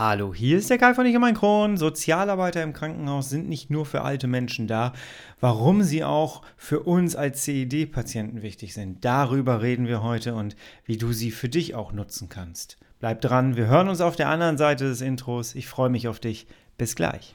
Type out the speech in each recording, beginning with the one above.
Hallo, hier ist der Kai von Ich und mein Kron. Sozialarbeiter im Krankenhaus sind nicht nur für alte Menschen da. Warum sie auch für uns als CED-Patienten wichtig sind, darüber reden wir heute und wie du sie für dich auch nutzen kannst. Bleib dran, wir hören uns auf der anderen Seite des Intros. Ich freue mich auf dich. Bis gleich.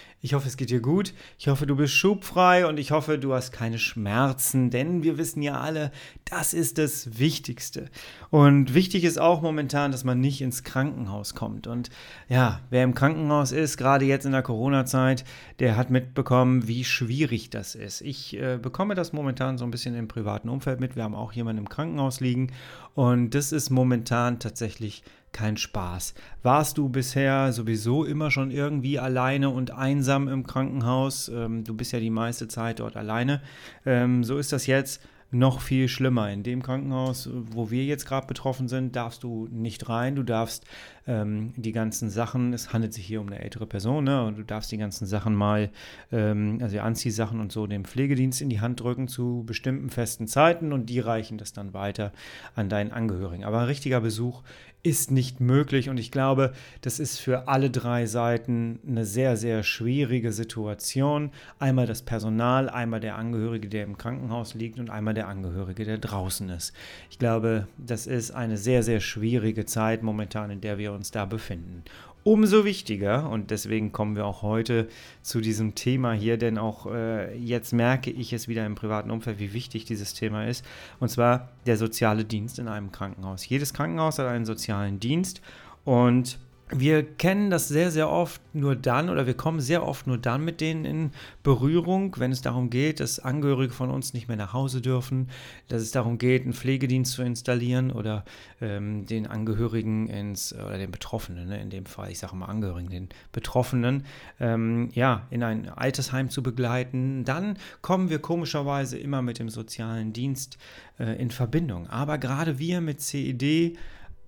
Ich hoffe, es geht dir gut. Ich hoffe, du bist schubfrei und ich hoffe, du hast keine Schmerzen, denn wir wissen ja alle, das ist das Wichtigste. Und wichtig ist auch momentan, dass man nicht ins Krankenhaus kommt. Und ja, wer im Krankenhaus ist, gerade jetzt in der Corona-Zeit, der hat mitbekommen, wie schwierig das ist. Ich äh, bekomme das momentan so ein bisschen im privaten Umfeld mit. Wir haben auch jemanden im Krankenhaus liegen und das ist momentan tatsächlich kein Spaß. Warst du bisher sowieso immer schon irgendwie alleine und einsam im Krankenhaus? Ähm, du bist ja die meiste Zeit dort alleine. Ähm, so ist das jetzt noch viel schlimmer. In dem Krankenhaus, wo wir jetzt gerade betroffen sind, darfst du nicht rein. Du darfst ähm, die ganzen Sachen, es handelt sich hier um eine ältere Person, ne? und du darfst die ganzen Sachen mal, ähm, also Anziehsachen und so, dem Pflegedienst in die Hand drücken zu bestimmten festen Zeiten und die reichen das dann weiter an deinen Angehörigen. Aber ein richtiger Besuch ist nicht möglich und ich glaube, das ist für alle drei Seiten eine sehr, sehr schwierige Situation. Einmal das Personal, einmal der Angehörige, der im Krankenhaus liegt und einmal der Angehörige, der draußen ist. Ich glaube, das ist eine sehr, sehr schwierige Zeit momentan, in der wir uns da befinden umso wichtiger. Und deswegen kommen wir auch heute zu diesem Thema hier, denn auch äh, jetzt merke ich es wieder im privaten Umfeld, wie wichtig dieses Thema ist. Und zwar der soziale Dienst in einem Krankenhaus. Jedes Krankenhaus hat einen sozialen Dienst und wir kennen das sehr, sehr oft nur dann oder wir kommen sehr oft nur dann mit denen in Berührung, wenn es darum geht, dass Angehörige von uns nicht mehr nach Hause dürfen, dass es darum geht, einen Pflegedienst zu installieren oder ähm, den Angehörigen ins, oder den Betroffenen, ne, in dem Fall, ich sage mal Angehörigen, den Betroffenen, ähm, ja, in ein Altersheim zu begleiten. Dann kommen wir komischerweise immer mit dem sozialen Dienst äh, in Verbindung. Aber gerade wir mit CED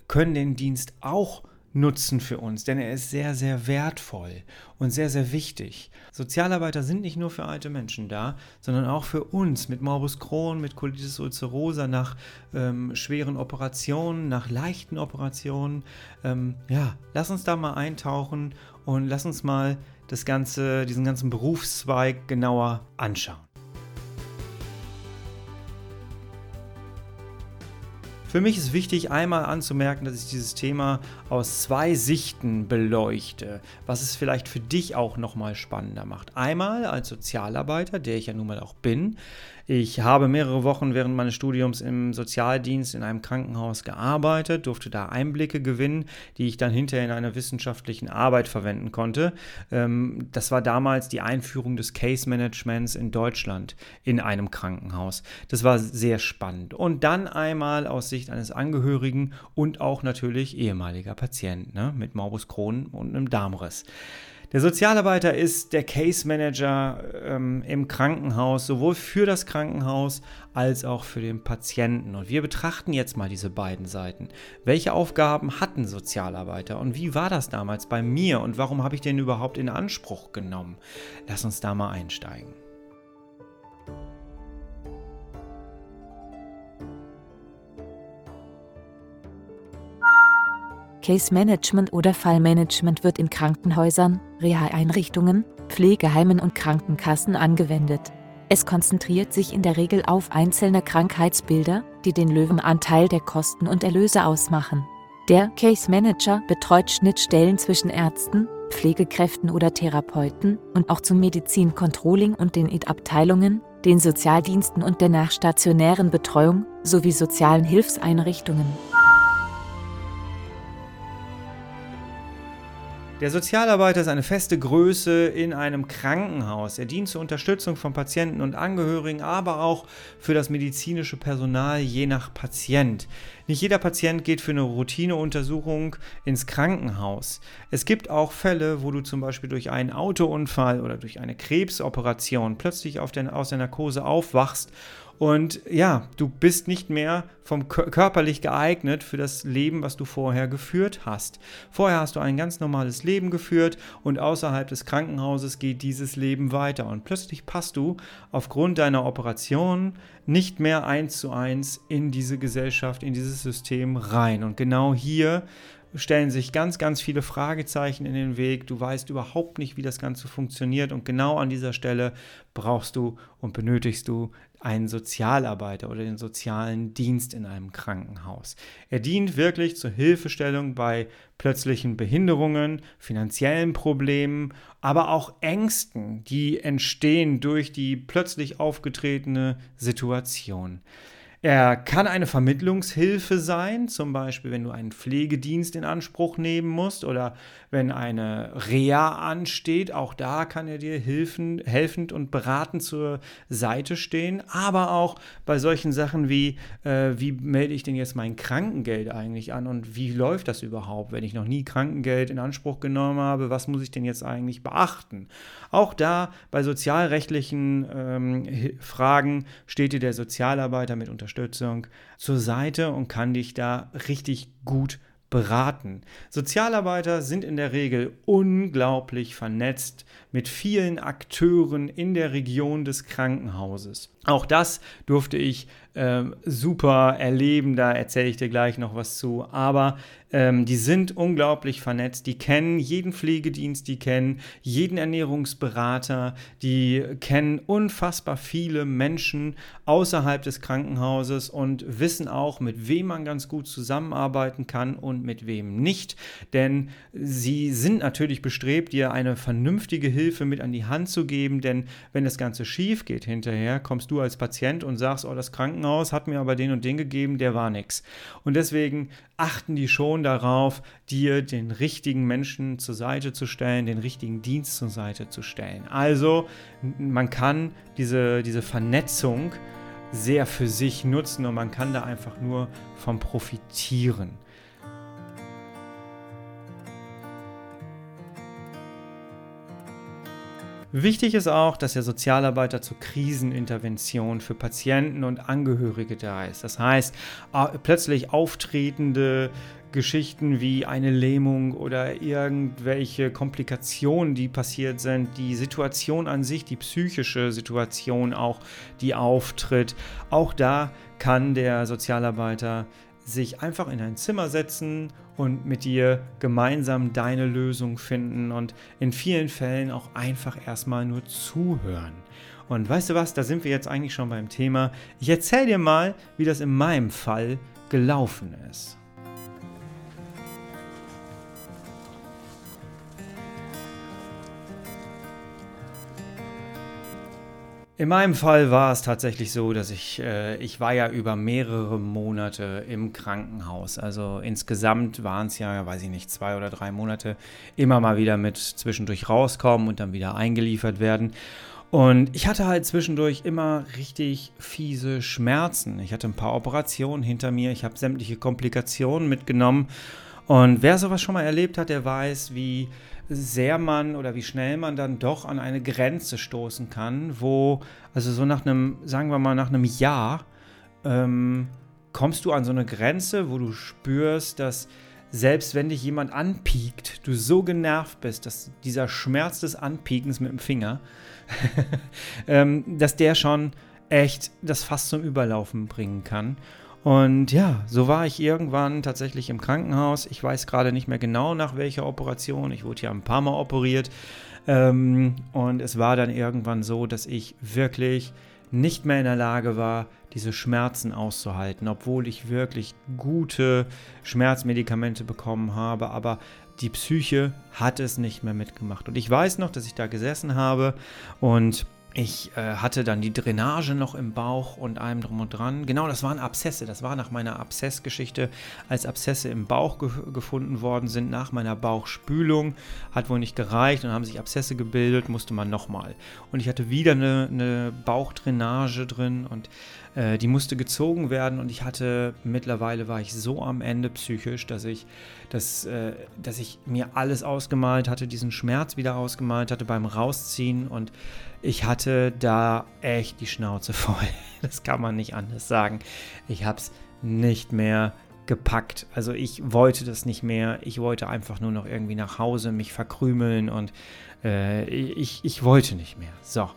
können den Dienst auch Nutzen für uns, denn er ist sehr, sehr wertvoll und sehr, sehr wichtig. Sozialarbeiter sind nicht nur für alte Menschen da, sondern auch für uns mit Morbus Crohn, mit Colitis ulcerosa, nach ähm, schweren Operationen, nach leichten Operationen. Ähm, ja, lass uns da mal eintauchen und lass uns mal das ganze, diesen ganzen Berufszweig genauer anschauen. Für mich ist wichtig, einmal anzumerken, dass ich dieses Thema aus zwei Sichten beleuchte, was es vielleicht für dich auch nochmal spannender macht. Einmal als Sozialarbeiter, der ich ja nun mal auch bin, ich habe mehrere Wochen während meines Studiums im Sozialdienst in einem Krankenhaus gearbeitet, durfte da Einblicke gewinnen, die ich dann hinterher in einer wissenschaftlichen Arbeit verwenden konnte. Ähm, das war damals die Einführung des Case Managements in Deutschland in einem Krankenhaus. Das war sehr spannend. Und dann einmal aus Sicht eines Angehörigen und auch natürlich ehemaliger Patient ne, mit Morbus Crohn und einem Darmriss. Der Sozialarbeiter ist der Case Manager ähm, im Krankenhaus, sowohl für das Krankenhaus als auch für den Patienten. Und wir betrachten jetzt mal diese beiden Seiten. Welche Aufgaben hatten Sozialarbeiter und wie war das damals bei mir und warum habe ich den überhaupt in Anspruch genommen? Lass uns da mal einsteigen. Case Management oder Fallmanagement wird in Krankenhäusern, Reha-Einrichtungen, Pflegeheimen und Krankenkassen angewendet. Es konzentriert sich in der Regel auf einzelne Krankheitsbilder, die den Löwenanteil der Kosten und Erlöse ausmachen. Der Case Manager betreut Schnittstellen zwischen Ärzten, Pflegekräften oder Therapeuten und auch zum Medizincontrolling und den IT-Abteilungen, den Sozialdiensten und der nachstationären Betreuung sowie sozialen Hilfseinrichtungen. Der Sozialarbeiter ist eine feste Größe in einem Krankenhaus. Er dient zur Unterstützung von Patienten und Angehörigen, aber auch für das medizinische Personal je nach Patient. Nicht jeder Patient geht für eine Routineuntersuchung ins Krankenhaus. Es gibt auch Fälle, wo du zum Beispiel durch einen Autounfall oder durch eine Krebsoperation plötzlich der, aus der Narkose aufwachst Und ja, du bist nicht mehr vom körperlich geeignet für das Leben, was du vorher geführt hast. Vorher hast du ein ganz normales Leben geführt und außerhalb des Krankenhauses geht dieses Leben weiter. Und plötzlich passt du aufgrund deiner Operation nicht mehr eins zu eins in diese Gesellschaft, in dieses System rein. Und genau hier stellen sich ganz, ganz viele Fragezeichen in den Weg. Du weißt überhaupt nicht, wie das Ganze funktioniert. Und genau an dieser Stelle brauchst du und benötigst du einen Sozialarbeiter oder den sozialen Dienst in einem Krankenhaus. Er dient wirklich zur Hilfestellung bei plötzlichen Behinderungen, finanziellen Problemen, aber auch Ängsten, die entstehen durch die plötzlich aufgetretene Situation. Er kann eine Vermittlungshilfe sein, zum Beispiel wenn du einen Pflegedienst in Anspruch nehmen musst oder wenn eine Reha ansteht. Auch da kann er dir hilfen, helfend und beratend zur Seite stehen. Aber auch bei solchen Sachen wie, äh, wie melde ich denn jetzt mein Krankengeld eigentlich an und wie läuft das überhaupt, wenn ich noch nie Krankengeld in Anspruch genommen habe? Was muss ich denn jetzt eigentlich beachten? Auch da bei sozialrechtlichen ähm, Fragen steht dir der Sozialarbeiter mit Unterstützung Unterstützung zur Seite und kann dich da richtig gut beraten. Sozialarbeiter sind in der Regel unglaublich vernetzt mit vielen Akteuren in der Region des Krankenhauses. Auch das durfte ich äh, super erleben, da erzähle ich dir gleich noch was zu. Aber ähm, die sind unglaublich vernetzt, die kennen jeden Pflegedienst, die kennen jeden Ernährungsberater, die kennen unfassbar viele Menschen außerhalb des Krankenhauses und wissen auch, mit wem man ganz gut zusammenarbeiten kann und mit wem nicht. Denn sie sind natürlich bestrebt, dir eine vernünftige Hilfe mit an die Hand zu geben, denn wenn das Ganze schief geht hinterher, kommst du als Patient und sagst, oh, das Krankenhaus hat mir aber den und den gegeben, der war nix. Und deswegen achten die schon darauf, dir den richtigen Menschen zur Seite zu stellen, den richtigen Dienst zur Seite zu stellen. Also man kann diese, diese Vernetzung sehr für sich nutzen und man kann da einfach nur vom profitieren. Wichtig ist auch, dass der Sozialarbeiter zur Krisenintervention für Patienten und Angehörige da ist. Das heißt, plötzlich auftretende Geschichten wie eine Lähmung oder irgendwelche Komplikationen, die passiert sind, die Situation an sich, die psychische Situation auch, die auftritt. Auch da kann der Sozialarbeiter sich einfach in ein Zimmer setzen und mit dir gemeinsam deine Lösung finden und in vielen Fällen auch einfach erstmal nur zuhören. Und weißt du was, da sind wir jetzt eigentlich schon beim Thema. Ich erzähle dir mal, wie das in meinem Fall gelaufen ist. In meinem Fall war es tatsächlich so, dass ich, äh, ich war ja über mehrere Monate im Krankenhaus. Also insgesamt waren es ja, weiß ich nicht, zwei oder drei Monate immer mal wieder mit zwischendurch rauskommen und dann wieder eingeliefert werden. Und ich hatte halt zwischendurch immer richtig fiese Schmerzen. Ich hatte ein paar Operationen hinter mir, ich habe sämtliche Komplikationen mitgenommen. Und wer sowas schon mal erlebt hat, der weiß, wie sehr man oder wie schnell man dann doch an eine Grenze stoßen kann, wo, also so nach einem, sagen wir mal, nach einem Jahr, ähm, kommst du an so eine Grenze, wo du spürst, dass selbst wenn dich jemand anpiekt, du so genervt bist, dass dieser Schmerz des Anpiekens mit dem Finger, ähm, dass der schon echt das Fass zum Überlaufen bringen kann. Und ja, so war ich irgendwann tatsächlich im Krankenhaus. Ich weiß gerade nicht mehr genau nach welcher Operation. Ich wurde ja ein paar Mal operiert. Ähm, und es war dann irgendwann so, dass ich wirklich nicht mehr in der Lage war, diese Schmerzen auszuhalten, obwohl ich wirklich gute Schmerzmedikamente bekommen habe. Aber die Psyche hat es nicht mehr mitgemacht. Und ich weiß noch, dass ich da gesessen habe und ich äh, hatte dann die Drainage noch im Bauch und allem drum und dran. Genau, das waren Abszesse. Das war nach meiner Abszessgeschichte, als Abszesse im Bauch ge gefunden worden sind, nach meiner Bauchspülung. Hat wohl nicht gereicht und haben sich Abszesse gebildet, musste man nochmal. Und ich hatte wieder eine, eine Bauchdrainage drin und Äh, die musste gezogen werden und ich hatte, mittlerweile war ich so am Ende psychisch, dass ich, dass, äh, dass ich mir alles ausgemalt hatte, diesen Schmerz wieder ausgemalt hatte beim Rausziehen und ich hatte da echt die Schnauze voll. Das kann man nicht anders sagen. Ich habe es nicht mehr gepackt. Also ich wollte das nicht mehr. Ich wollte einfach nur noch irgendwie nach Hause mich verkrümeln und äh, ich, ich wollte nicht mehr. So.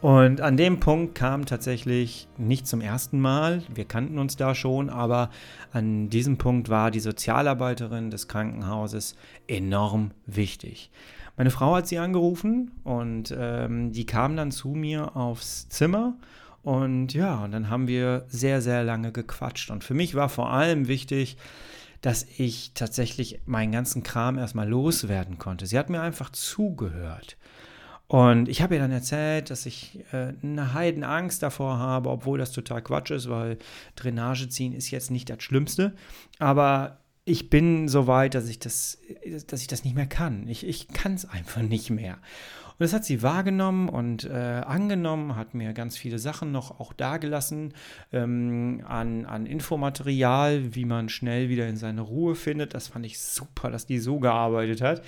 Und an dem Punkt kam tatsächlich nicht zum ersten Mal, wir kannten uns da schon, aber an diesem Punkt war die Sozialarbeiterin des Krankenhauses enorm wichtig. Meine Frau hat sie angerufen und ähm, die kam dann zu mir aufs Zimmer und ja, und dann haben wir sehr, sehr lange gequatscht. Und für mich war vor allem wichtig, dass ich tatsächlich meinen ganzen Kram erstmal loswerden konnte. Sie hat mir einfach zugehört. Und ich habe ihr dann erzählt, dass ich äh, eine Heidenangst davor habe, obwohl das total Quatsch ist, weil Drainage ziehen ist jetzt nicht das Schlimmste. Aber ich bin so weit, dass ich das, dass ich das nicht mehr kann. Ich, ich kann es einfach nicht mehr. Und das hat sie wahrgenommen und äh, angenommen, hat mir ganz viele Sachen noch auch dagelassen ähm, an, an Infomaterial, wie man schnell wieder in seine Ruhe findet. Das fand ich super, dass die so gearbeitet hat.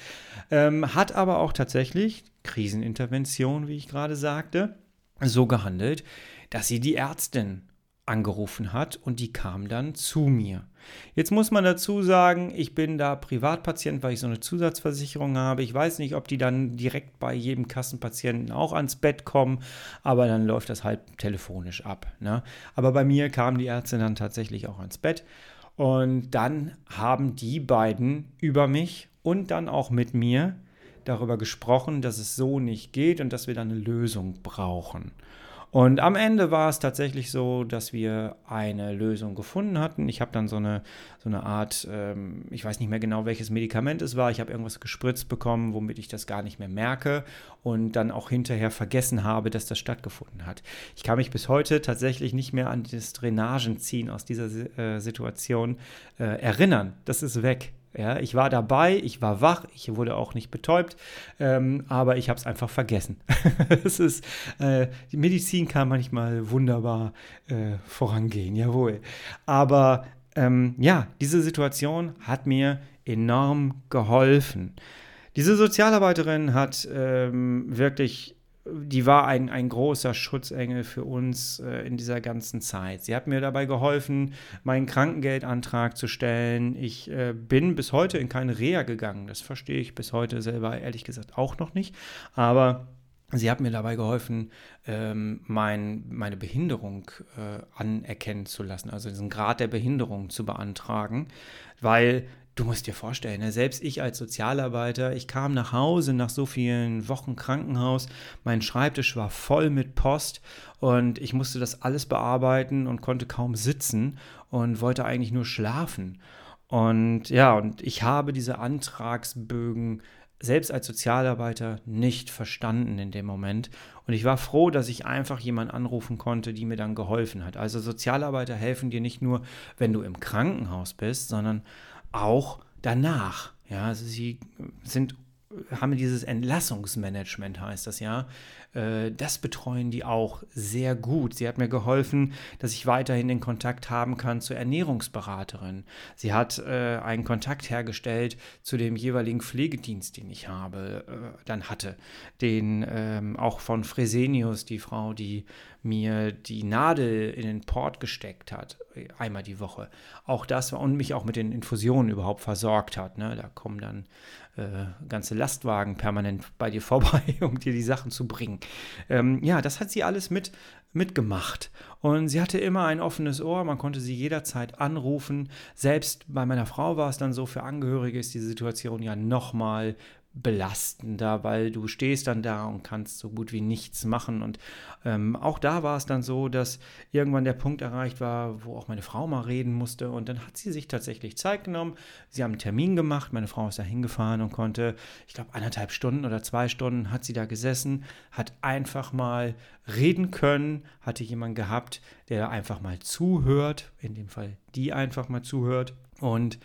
Ähm, hat aber auch tatsächlich Krisenintervention, wie ich gerade sagte, so gehandelt, dass sie die Ärztin angerufen hat und die kam dann zu mir. Jetzt muss man dazu sagen, ich bin da Privatpatient, weil ich so eine Zusatzversicherung habe. Ich weiß nicht, ob die dann direkt bei jedem Kassenpatienten auch ans Bett kommen, aber dann läuft das halt telefonisch ab. Ne? Aber bei mir kam die Ärztin dann tatsächlich auch ans Bett und dann haben die beiden über mich und dann auch mit mir darüber gesprochen, dass es so nicht geht und dass wir dann eine Lösung brauchen. Und am Ende war es tatsächlich so, dass wir eine Lösung gefunden hatten. Ich habe dann so eine, so eine Art, ähm, ich weiß nicht mehr genau, welches Medikament es war. Ich habe irgendwas gespritzt bekommen, womit ich das gar nicht mehr merke und dann auch hinterher vergessen habe, dass das stattgefunden hat. Ich kann mich bis heute tatsächlich nicht mehr an das Drainagenziehen aus dieser äh, Situation äh, erinnern. Das ist weg. Ja, ich war dabei, ich war wach, ich wurde auch nicht betäubt, ähm, aber ich habe es einfach vergessen. es ist, äh, die Medizin kann manchmal wunderbar äh, vorangehen, jawohl. Aber ähm, ja, diese Situation hat mir enorm geholfen. Diese Sozialarbeiterin hat ähm, wirklich die war ein, ein großer Schutzengel für uns äh, in dieser ganzen Zeit. Sie hat mir dabei geholfen, meinen Krankengeldantrag zu stellen. Ich äh, bin bis heute in keine Reha gegangen. Das verstehe ich bis heute selber ehrlich gesagt auch noch nicht. Aber sie hat mir dabei geholfen, ähm, mein, meine Behinderung äh, anerkennen zu lassen, also diesen Grad der Behinderung zu beantragen, weil Du musst dir vorstellen, ne, selbst ich als Sozialarbeiter, ich kam nach Hause nach so vielen Wochen Krankenhaus, mein Schreibtisch war voll mit Post und ich musste das alles bearbeiten und konnte kaum sitzen und wollte eigentlich nur schlafen. Und ja, und ich habe diese Antragsbögen selbst als Sozialarbeiter nicht verstanden in dem Moment. Und ich war froh, dass ich einfach jemanden anrufen konnte, die mir dann geholfen hat. Also Sozialarbeiter helfen dir nicht nur, wenn du im Krankenhaus bist, sondern auch danach. Ja, also sie sind haben dieses Entlassungsmanagement, heißt das ja. Äh, das betreuen die auch sehr gut. Sie hat mir geholfen, dass ich weiterhin den Kontakt haben kann zur Ernährungsberaterin. Sie hat äh, einen Kontakt hergestellt zu dem jeweiligen Pflegedienst, den ich habe, äh, dann hatte. Den ähm, auch von Fresenius, die Frau, die mir die Nadel in den Port gesteckt hat, einmal die Woche. Auch das war und mich auch mit den Infusionen überhaupt versorgt hat. Ne? Da kommen dann äh, ganze Lastwagen permanent bei dir vorbei, um dir die Sachen zu bringen. Ähm, ja, das hat sie alles mit mitgemacht. Und sie hatte immer ein offenes Ohr, man konnte sie jederzeit anrufen. Selbst bei meiner Frau war es dann so, für Angehörige ist diese Situation ja nochmal belastender, weil du stehst dann da und kannst so gut wie nichts machen. Und ähm, auch da war es dann so, dass irgendwann der Punkt erreicht war, wo auch meine Frau mal reden musste. Und dann hat sie sich tatsächlich Zeit genommen. Sie haben einen Termin gemacht. Meine Frau ist da hingefahren und konnte, ich glaube, eineinhalb Stunden oder zwei Stunden hat sie da gesessen, hat einfach mal reden können, hatte jemanden gehabt, der einfach mal zuhört, in dem Fall die einfach mal zuhört und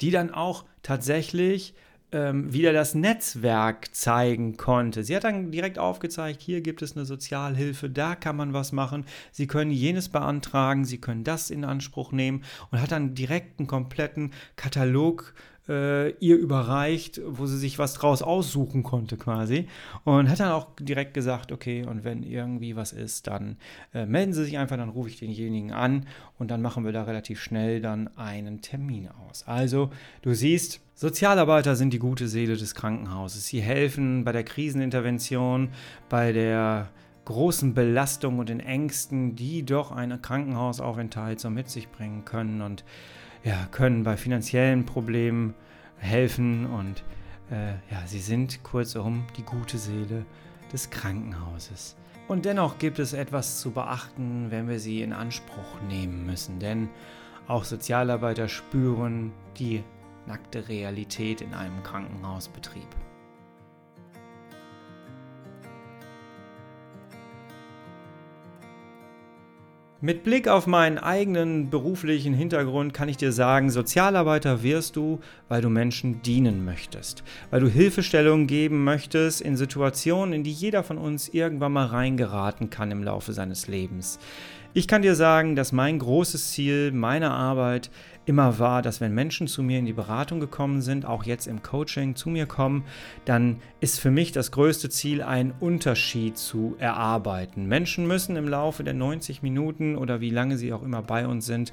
die dann auch tatsächlich ähm, wieder das Netzwerk zeigen konnte. Sie hat dann direkt aufgezeigt, hier gibt es eine Sozialhilfe, da kann man was machen. Sie können jenes beantragen, Sie können das in Anspruch nehmen und hat dann direkt einen kompletten Katalog äh, ihr überreicht, wo sie sich was draus aussuchen konnte quasi. Und hat dann auch direkt gesagt, okay, und wenn irgendwie was ist, dann äh, melden Sie sich einfach, dann rufe ich denjenigen an und dann machen wir da relativ schnell dann einen Termin aus. Also du siehst, Sozialarbeiter sind die gute Seele des Krankenhauses. Sie helfen bei der Krisenintervention, bei der großen Belastung und den Ängsten, die doch ein Krankenhausaufenthalt so mit sich bringen können und ja, können bei finanziellen Problemen helfen und äh, ja, sie sind kurzum die gute Seele des Krankenhauses. Und dennoch gibt es etwas zu beachten, wenn wir sie in Anspruch nehmen müssen, denn auch Sozialarbeiter spüren die nackte Realität in einem Krankenhausbetrieb. Mit Blick auf meinen eigenen beruflichen Hintergrund kann ich dir sagen, Sozialarbeiter wirst du, weil du Menschen dienen möchtest, weil du Hilfestellung geben möchtest in Situationen, in die jeder von uns irgendwann mal reingeraten kann im Laufe seines Lebens. Ich kann dir sagen, dass mein großes Ziel meiner Arbeit immer war, dass wenn Menschen zu mir in die Beratung gekommen sind, auch jetzt im Coaching zu mir kommen, dann ist für mich das größte Ziel, einen Unterschied zu erarbeiten. Menschen müssen im Laufe der 90 Minuten oder wie lange sie auch immer bei uns sind,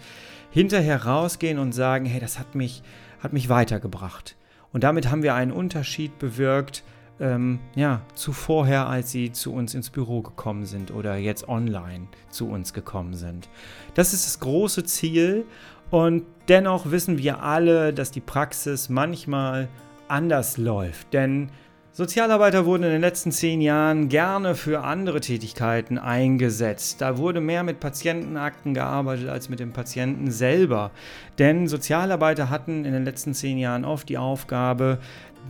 hinterher rausgehen und sagen, hey, das hat mich, hat mich weitergebracht. Und damit haben wir einen Unterschied bewirkt, ähm, ja, zu vorher, als sie zu uns ins Büro gekommen sind oder jetzt online zu uns gekommen sind. Das ist das große Ziel und dennoch wissen wir alle, dass die Praxis manchmal anders läuft, denn Sozialarbeiter wurden in den letzten zehn Jahren gerne für andere Tätigkeiten eingesetzt. Da wurde mehr mit Patientenakten gearbeitet als mit dem Patienten selber. Denn Sozialarbeiter hatten in den letzten zehn Jahren oft die Aufgabe,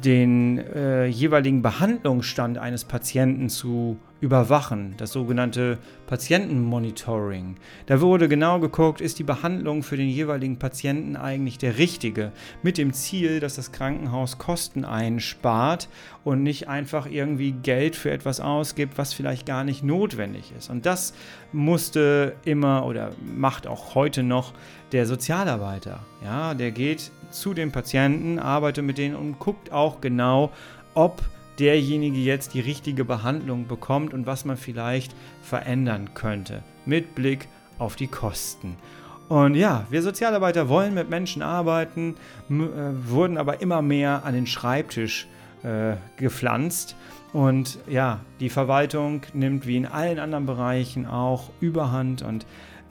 den äh, jeweiligen Behandlungsstand eines Patienten zu überwachen, das sogenannte Patientenmonitoring. Da wurde genau geguckt, ist die Behandlung für den jeweiligen Patienten eigentlich der richtige, mit dem Ziel, dass das Krankenhaus Kosten einspart und nicht einfach irgendwie Geld für etwas ausgibt, was vielleicht gar nicht notwendig ist. Und das musste immer oder macht auch heute noch der Sozialarbeiter. Ja, der geht zu den Patienten, arbeitet mit denen und guckt auch genau, ob derjenige jetzt die richtige Behandlung bekommt und was man vielleicht verändern könnte mit Blick auf die Kosten. Und ja, wir Sozialarbeiter wollen mit Menschen arbeiten, äh, wurden aber immer mehr an den Schreibtisch äh, gepflanzt. Und ja, die Verwaltung nimmt wie in allen anderen Bereichen auch Überhand und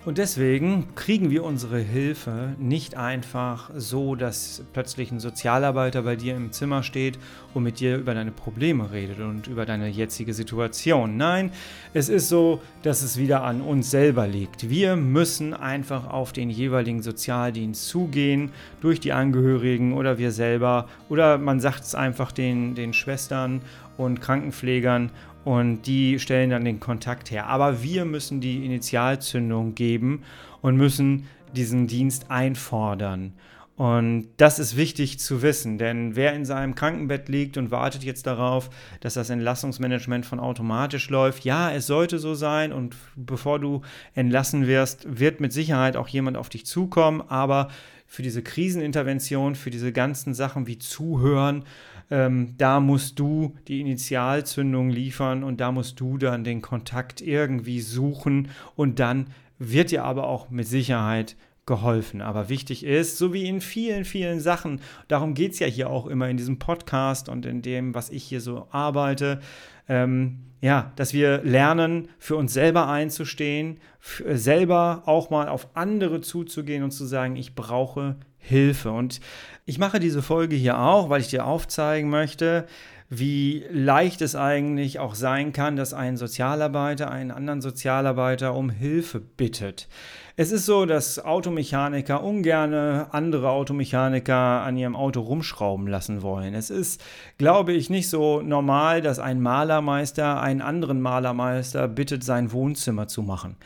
und deswegen kriegen wir unsere Hilfe nicht einfach so, dass plötzlich ein Sozialarbeiter bei dir im Zimmer steht und mit dir über deine Probleme redet und über deine jetzige Situation. Nein, es ist so, dass es wieder an uns selber liegt. Wir müssen einfach auf den jeweiligen Sozialdienst zugehen, durch die Angehörigen oder wir selber oder man sagt es einfach den, den Schwestern und Krankenpflegern und die stellen dann den Kontakt her. Aber wir müssen die Initialzündung geben und müssen diesen Dienst einfordern. Und das ist wichtig zu wissen, denn wer in seinem Krankenbett liegt und wartet jetzt darauf, dass das Entlassungsmanagement von automatisch läuft, ja, es sollte so sein und bevor du entlassen wirst, wird mit Sicherheit auch jemand auf dich zukommen, aber für diese Krisenintervention, für diese ganzen Sachen wie Zuhören, ähm, da musst du die Initialzündung liefern und da musst du dann den Kontakt irgendwie suchen und dann wird dir aber auch mit Sicherheit geholfen. Aber wichtig ist, so wie in vielen, vielen Sachen, darum geht es ja hier auch immer in diesem Podcast und in dem, was ich hier so arbeite, ähm, ja, dass wir lernen, für uns selber einzustehen, selber auch mal auf andere zuzugehen und zu sagen, ich brauche Hilfe. Und ich mache diese Folge hier auch, weil ich dir aufzeigen möchte, wie leicht es eigentlich auch sein kann, dass ein Sozialarbeiter einen anderen Sozialarbeiter um Hilfe bittet. Es ist so, dass Automechaniker ungern andere Automechaniker an ihrem Auto rumschrauben lassen wollen. Es ist, glaube ich, nicht so normal, dass ein Malermeister einen anderen Malermeister bittet, sein Wohnzimmer zu machen.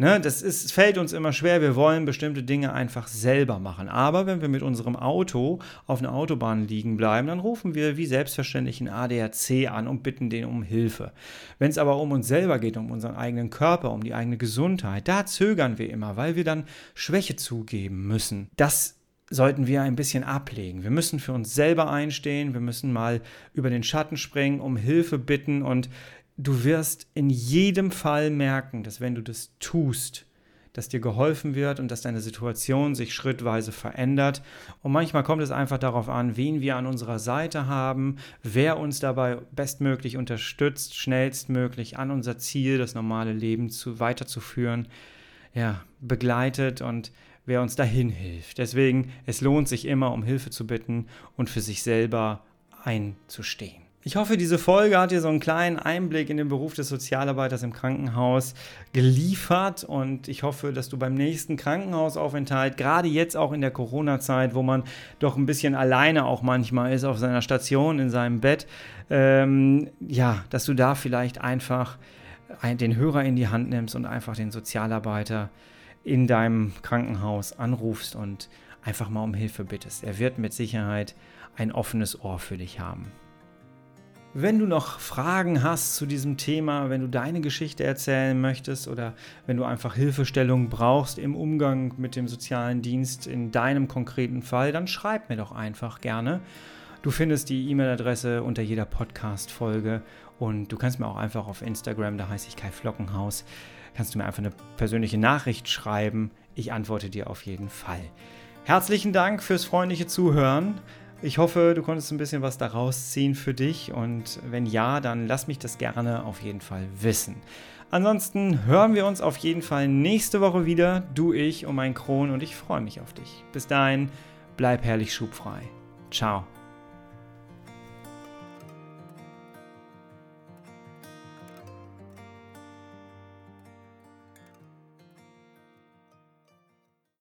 Ne, das ist, fällt uns immer schwer. Wir wollen bestimmte Dinge einfach selber machen. Aber wenn wir mit unserem Auto auf einer Autobahn liegen bleiben, dann rufen wir wie selbstverständlich einen ADAC an und bitten den um Hilfe. Wenn es aber um uns selber geht, um unseren eigenen Körper, um die eigene Gesundheit, da zögern wir immer, weil wir dann Schwäche zugeben müssen. Das sollten wir ein bisschen ablegen. Wir müssen für uns selber einstehen, wir müssen mal über den Schatten springen, um Hilfe bitten und du wirst in jedem Fall merken, dass wenn du das tust, dass dir geholfen wird und dass deine Situation sich schrittweise verändert. Und manchmal kommt es einfach darauf an, wen wir an unserer Seite haben, wer uns dabei bestmöglich unterstützt, schnellstmöglich an unser Ziel, das normale Leben zu, weiterzuführen, ja, begleitet und wer uns dahin hilft. Deswegen, es lohnt sich immer, um Hilfe zu bitten und für sich selber einzustehen. Ich hoffe, diese Folge hat dir so einen kleinen Einblick in den Beruf des Sozialarbeiters im Krankenhaus geliefert und ich hoffe, dass du beim nächsten Krankenhausaufenthalt, gerade jetzt auch in der Corona-Zeit, wo man doch ein bisschen alleine auch manchmal ist auf seiner Station, in seinem Bett, ähm, ja, dass du da vielleicht einfach den Hörer in die Hand nimmst und einfach den Sozialarbeiter in deinem Krankenhaus anrufst und einfach mal um Hilfe bittest. Er wird mit Sicherheit ein offenes Ohr für dich haben. Wenn du noch Fragen hast zu diesem Thema, wenn du deine Geschichte erzählen möchtest oder wenn du einfach Hilfestellung brauchst im Umgang mit dem sozialen Dienst in deinem konkreten Fall, dann schreib mir doch einfach gerne. Du findest die E-Mail-Adresse unter jeder Podcast-Folge und du kannst mir auch einfach auf Instagram, da heiße ich Kai Flockenhaus, kannst du mir einfach eine persönliche Nachricht schreiben. Ich antworte dir auf jeden Fall. Herzlichen Dank fürs freundliche Zuhören. Ich hoffe, du konntest ein bisschen was daraus ziehen für dich und wenn ja, dann lass mich das gerne auf jeden Fall wissen. Ansonsten hören wir uns auf jeden Fall nächste Woche wieder, du, ich und mein Kron und ich freue mich auf dich. Bis dahin, bleib herrlich schubfrei. Ciao.